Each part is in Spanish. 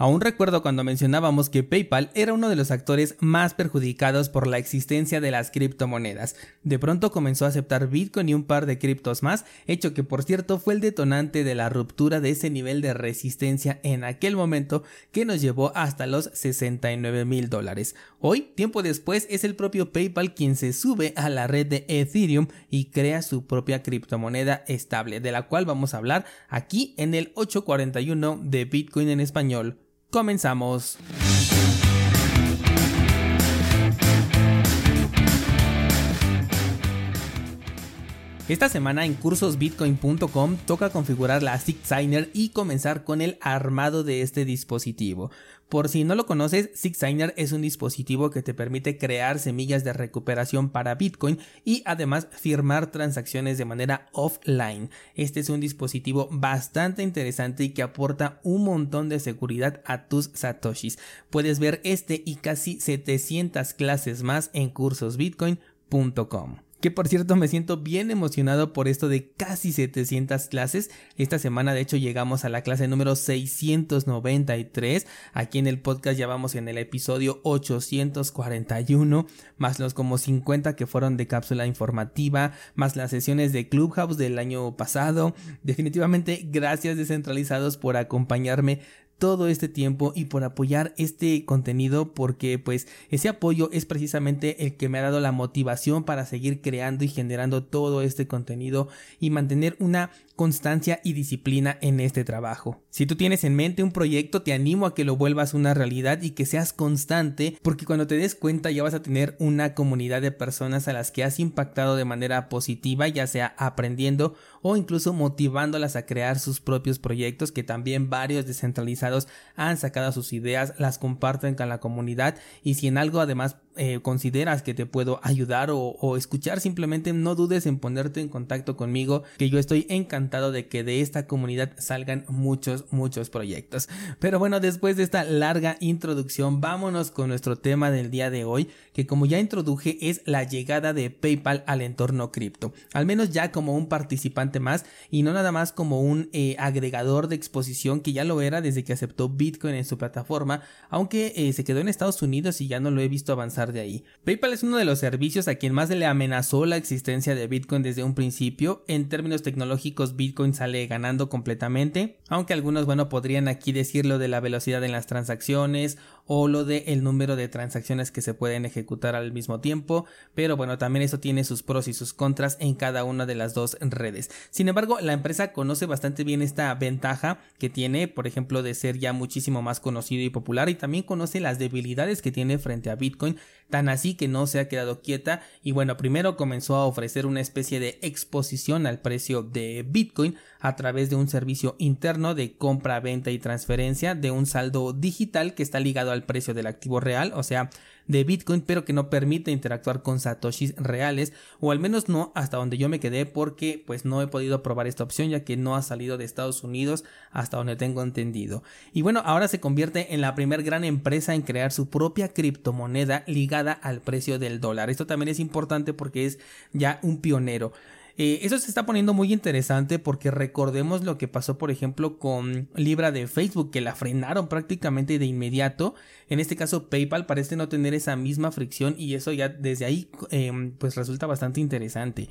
Aún recuerdo cuando mencionábamos que PayPal era uno de los actores más perjudicados por la existencia de las criptomonedas. De pronto comenzó a aceptar Bitcoin y un par de criptos más, hecho que por cierto fue el detonante de la ruptura de ese nivel de resistencia en aquel momento que nos llevó hasta los 69 mil dólares. Hoy, tiempo después, es el propio PayPal quien se sube a la red de Ethereum y crea su propia criptomoneda estable, de la cual vamos a hablar aquí en el 841 de Bitcoin en español. Comenzamos. Esta semana en cursosbitcoin.com toca configurar la Signer y comenzar con el armado de este dispositivo. Por si no lo conoces, Signer es un dispositivo que te permite crear semillas de recuperación para Bitcoin y además firmar transacciones de manera offline. Este es un dispositivo bastante interesante y que aporta un montón de seguridad a tus satoshis. Puedes ver este y casi 700 clases más en cursosbitcoin.com que por cierto me siento bien emocionado por esto de casi 700 clases. Esta semana de hecho llegamos a la clase número 693. Aquí en el podcast ya vamos en el episodio 841, más los como 50 que fueron de cápsula informativa, más las sesiones de Clubhouse del año pasado. Definitivamente gracias descentralizados por acompañarme todo este tiempo y por apoyar este contenido porque pues ese apoyo es precisamente el que me ha dado la motivación para seguir creando y generando todo este contenido y mantener una constancia y disciplina en este trabajo. Si tú tienes en mente un proyecto, te animo a que lo vuelvas una realidad y que seas constante, porque cuando te des cuenta ya vas a tener una comunidad de personas a las que has impactado de manera positiva, ya sea aprendiendo o incluso motivándolas a crear sus propios proyectos, que también varios descentralizados han sacado sus ideas, las comparten con la comunidad y si en algo además eh, consideras que te puedo ayudar o, escuchar, simplemente no dudes en ponerte en contacto conmigo, que yo estoy encantado de que de esta comunidad salgan muchos, muchos proyectos. Pero bueno, después de esta larga introducción, vámonos con nuestro tema del día de hoy, que como ya introduje es la llegada de PayPal al entorno cripto, al menos ya como un participante más y no nada más como un eh, agregador de exposición que ya lo era desde que aceptó Bitcoin en su plataforma, aunque eh, se quedó en Estados Unidos y ya no lo he visto avanzar de ahí. PayPal es uno de los servicios a quien más le amenazó la existencia de Bitcoin desde un principio. En términos tecnológicos, Bitcoin sale ganando completamente, aunque algunos, bueno, podrían aquí decirlo de la velocidad en las transacciones o lo de el número de transacciones que se pueden ejecutar al mismo tiempo, pero bueno, también eso tiene sus pros y sus contras en cada una de las dos redes. Sin embargo, la empresa conoce bastante bien esta ventaja que tiene, por ejemplo, de ser ya muchísimo más conocido y popular y también conoce las debilidades que tiene frente a Bitcoin tan así que no se ha quedado quieta y bueno, primero comenzó a ofrecer una especie de exposición al precio de Bitcoin a través de un servicio interno de compra, venta y transferencia de un saldo digital que está ligado al precio del activo real, o sea, de Bitcoin, pero que no permite interactuar con satoshis reales, o al menos no hasta donde yo me quedé, porque pues no he podido probar esta opción ya que no ha salido de Estados Unidos hasta donde tengo entendido. Y bueno, ahora se convierte en la primer gran empresa en crear su propia criptomoneda ligada al precio del dólar. Esto también es importante porque es ya un pionero. Eh, eso se está poniendo muy interesante porque recordemos lo que pasó, por ejemplo, con Libra de Facebook, que la frenaron prácticamente de inmediato. En este caso, PayPal parece no tener esa misma fricción y eso ya desde ahí em, pues resulta bastante interesante.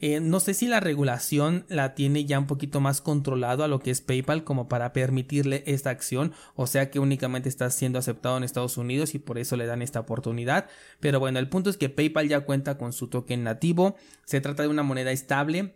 Eh, no sé si la regulación la tiene ya un poquito más controlado a lo que es PayPal como para permitirle esta acción, o sea que únicamente está siendo aceptado en Estados Unidos y por eso le dan esta oportunidad. Pero bueno, el punto es que PayPal ya cuenta con su token nativo, se trata de una moneda estable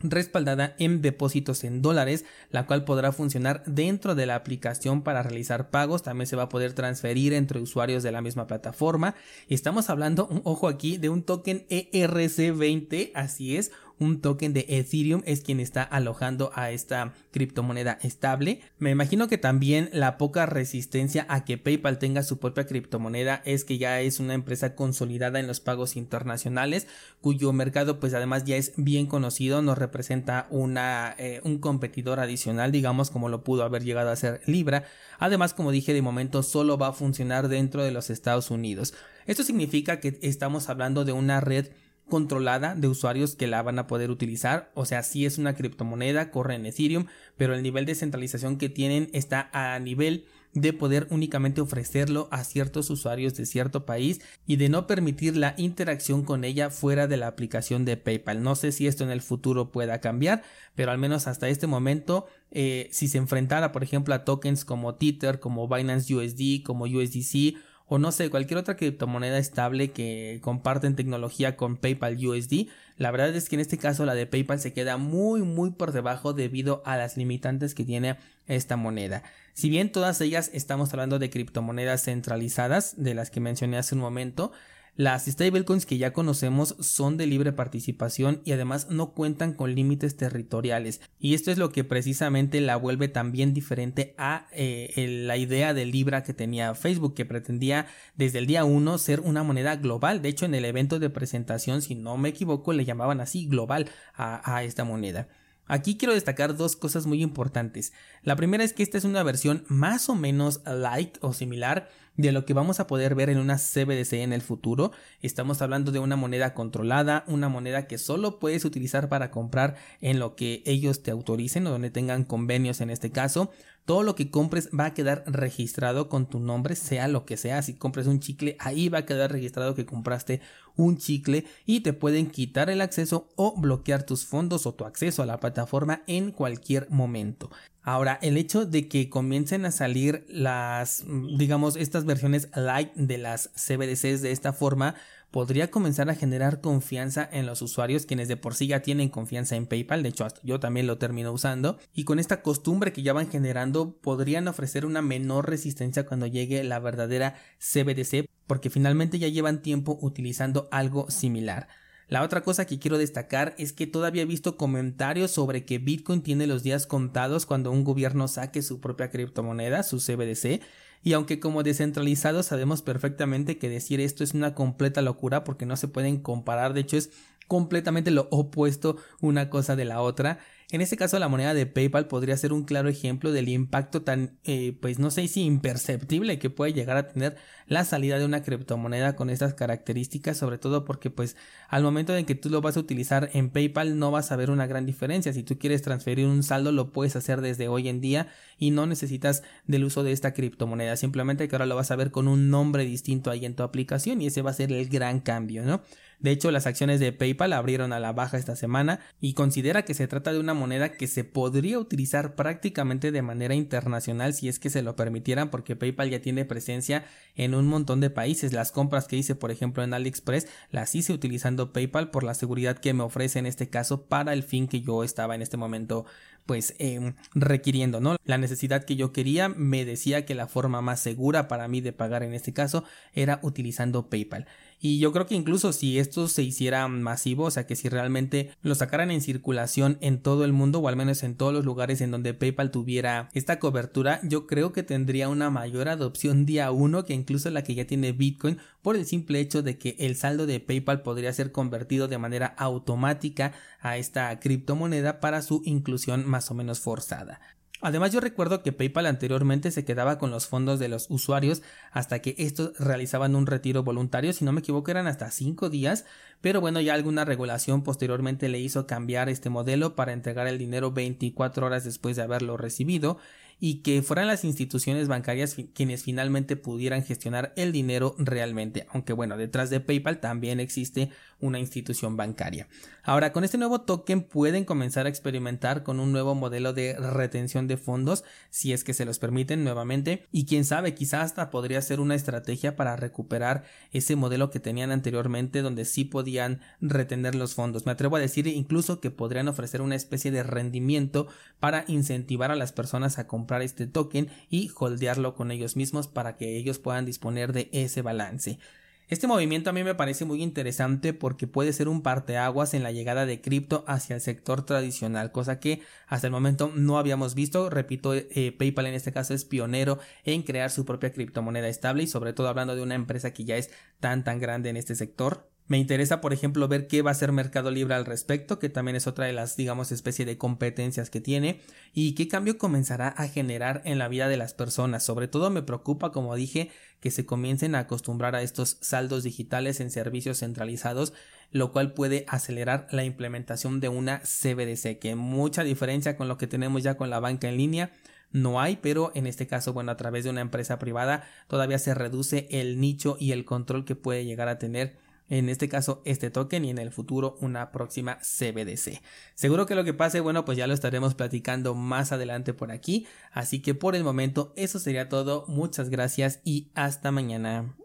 respaldada en depósitos en dólares, la cual podrá funcionar dentro de la aplicación para realizar pagos, también se va a poder transferir entre usuarios de la misma plataforma. Estamos hablando, ojo aquí, de un token ERC20, así es, un token de Ethereum es quien está alojando a esta criptomoneda estable. Me imagino que también la poca resistencia a que PayPal tenga su propia criptomoneda es que ya es una empresa consolidada en los pagos internacionales, cuyo mercado pues además ya es bien conocido, nos representa una, eh, un competidor adicional, digamos como lo pudo haber llegado a ser Libra. Además, como dije, de momento solo va a funcionar dentro de los Estados Unidos. Esto significa que estamos hablando de una red controlada de usuarios que la van a poder utilizar. O sea, si es una criptomoneda, corre en Ethereum, pero el nivel de centralización que tienen está a nivel de poder únicamente ofrecerlo a ciertos usuarios de cierto país y de no permitir la interacción con ella fuera de la aplicación de PayPal. No sé si esto en el futuro pueda cambiar, pero al menos hasta este momento, eh, si se enfrentara, por ejemplo, a tokens como Tether, como Binance USD, como USDC o no sé, cualquier otra criptomoneda estable que comparten tecnología con PayPal USD, la verdad es que en este caso la de PayPal se queda muy muy por debajo debido a las limitantes que tiene esta moneda. Si bien todas ellas estamos hablando de criptomonedas centralizadas, de las que mencioné hace un momento, las stablecoins que ya conocemos son de libre participación y además no cuentan con límites territoriales. Y esto es lo que precisamente la vuelve también diferente a eh, la idea de Libra que tenía Facebook, que pretendía desde el día 1 ser una moneda global. De hecho, en el evento de presentación, si no me equivoco, le llamaban así global a esta moneda. Aquí quiero destacar dos cosas muy importantes. La primera es que esta es una versión más o menos light o similar de lo que vamos a poder ver en una CBDC en el futuro. Estamos hablando de una moneda controlada, una moneda que solo puedes utilizar para comprar en lo que ellos te autoricen o donde tengan convenios en este caso. Todo lo que compres va a quedar registrado con tu nombre, sea lo que sea. Si compres un chicle, ahí va a quedar registrado que compraste un chicle y te pueden quitar el acceso o bloquear tus fondos o tu acceso a la plataforma en cualquier momento. Ahora, el hecho de que comiencen a salir las, digamos, estas versiones light de las CBDCs de esta forma, podría comenzar a generar confianza en los usuarios quienes de por sí ya tienen confianza en PayPal, de hecho yo también lo termino usando, y con esta costumbre que ya van generando podrían ofrecer una menor resistencia cuando llegue la verdadera CBDC porque finalmente ya llevan tiempo utilizando algo similar. La otra cosa que quiero destacar es que todavía he visto comentarios sobre que Bitcoin tiene los días contados cuando un gobierno saque su propia criptomoneda, su CBDC, y aunque como descentralizados sabemos perfectamente que decir esto es una completa locura porque no se pueden comparar, de hecho es completamente lo opuesto una cosa de la otra. En este caso la moneda de PayPal podría ser un claro ejemplo del impacto tan, eh, pues no sé si imperceptible que puede llegar a tener la salida de una criptomoneda con estas características, sobre todo porque pues al momento en que tú lo vas a utilizar en PayPal no vas a ver una gran diferencia. Si tú quieres transferir un saldo lo puedes hacer desde hoy en día y no necesitas del uso de esta criptomoneda. Simplemente que ahora lo vas a ver con un nombre distinto ahí en tu aplicación y ese va a ser el gran cambio, ¿no? De hecho, las acciones de PayPal abrieron a la baja esta semana y considera que se trata de una moneda que se podría utilizar prácticamente de manera internacional si es que se lo permitieran porque PayPal ya tiene presencia en un montón de países. Las compras que hice, por ejemplo, en AliExpress las hice utilizando PayPal por la seguridad que me ofrece en este caso para el fin que yo estaba en este momento pues em, requiriendo, ¿no? La necesidad que yo quería me decía que la forma más segura para mí de pagar en este caso era utilizando PayPal. Y yo creo que incluso si esto se hiciera masivo, o sea que si realmente lo sacaran en circulación en todo el mundo o al menos en todos los lugares en donde PayPal tuviera esta cobertura, yo creo que tendría una mayor adopción día uno que incluso la que ya tiene Bitcoin por el simple hecho de que el saldo de PayPal podría ser convertido de manera automática a esta criptomoneda para su inclusión más o menos forzada. Además yo recuerdo que PayPal anteriormente se quedaba con los fondos de los usuarios hasta que estos realizaban un retiro voluntario, si no me equivoco eran hasta 5 días, pero bueno ya alguna regulación posteriormente le hizo cambiar este modelo para entregar el dinero 24 horas después de haberlo recibido y que fueran las instituciones bancarias quienes finalmente pudieran gestionar el dinero realmente, aunque bueno, detrás de PayPal también existe una institución bancaria. Ahora, con este nuevo token pueden comenzar a experimentar con un nuevo modelo de retención de fondos, si es que se los permiten nuevamente, y quién sabe, quizás hasta podría ser una estrategia para recuperar ese modelo que tenían anteriormente donde sí retener los fondos. Me atrevo a decir incluso que podrían ofrecer una especie de rendimiento para incentivar a las personas a comprar este token y holdearlo con ellos mismos para que ellos puedan disponer de ese balance. Este movimiento a mí me parece muy interesante porque puede ser un parteaguas en la llegada de cripto hacia el sector tradicional, cosa que hasta el momento no habíamos visto. Repito, eh, PayPal en este caso es pionero en crear su propia criptomoneda estable y sobre todo hablando de una empresa que ya es tan tan grande en este sector. Me interesa, por ejemplo, ver qué va a hacer Mercado Libre al respecto, que también es otra de las, digamos, especie de competencias que tiene, y qué cambio comenzará a generar en la vida de las personas. Sobre todo me preocupa, como dije, que se comiencen a acostumbrar a estos saldos digitales en servicios centralizados, lo cual puede acelerar la implementación de una CBDC, que mucha diferencia con lo que tenemos ya con la banca en línea, no hay, pero en este caso, bueno, a través de una empresa privada todavía se reduce el nicho y el control que puede llegar a tener en este caso este token y en el futuro una próxima CBDC. Seguro que lo que pase, bueno, pues ya lo estaremos platicando más adelante por aquí, así que por el momento eso sería todo, muchas gracias y hasta mañana.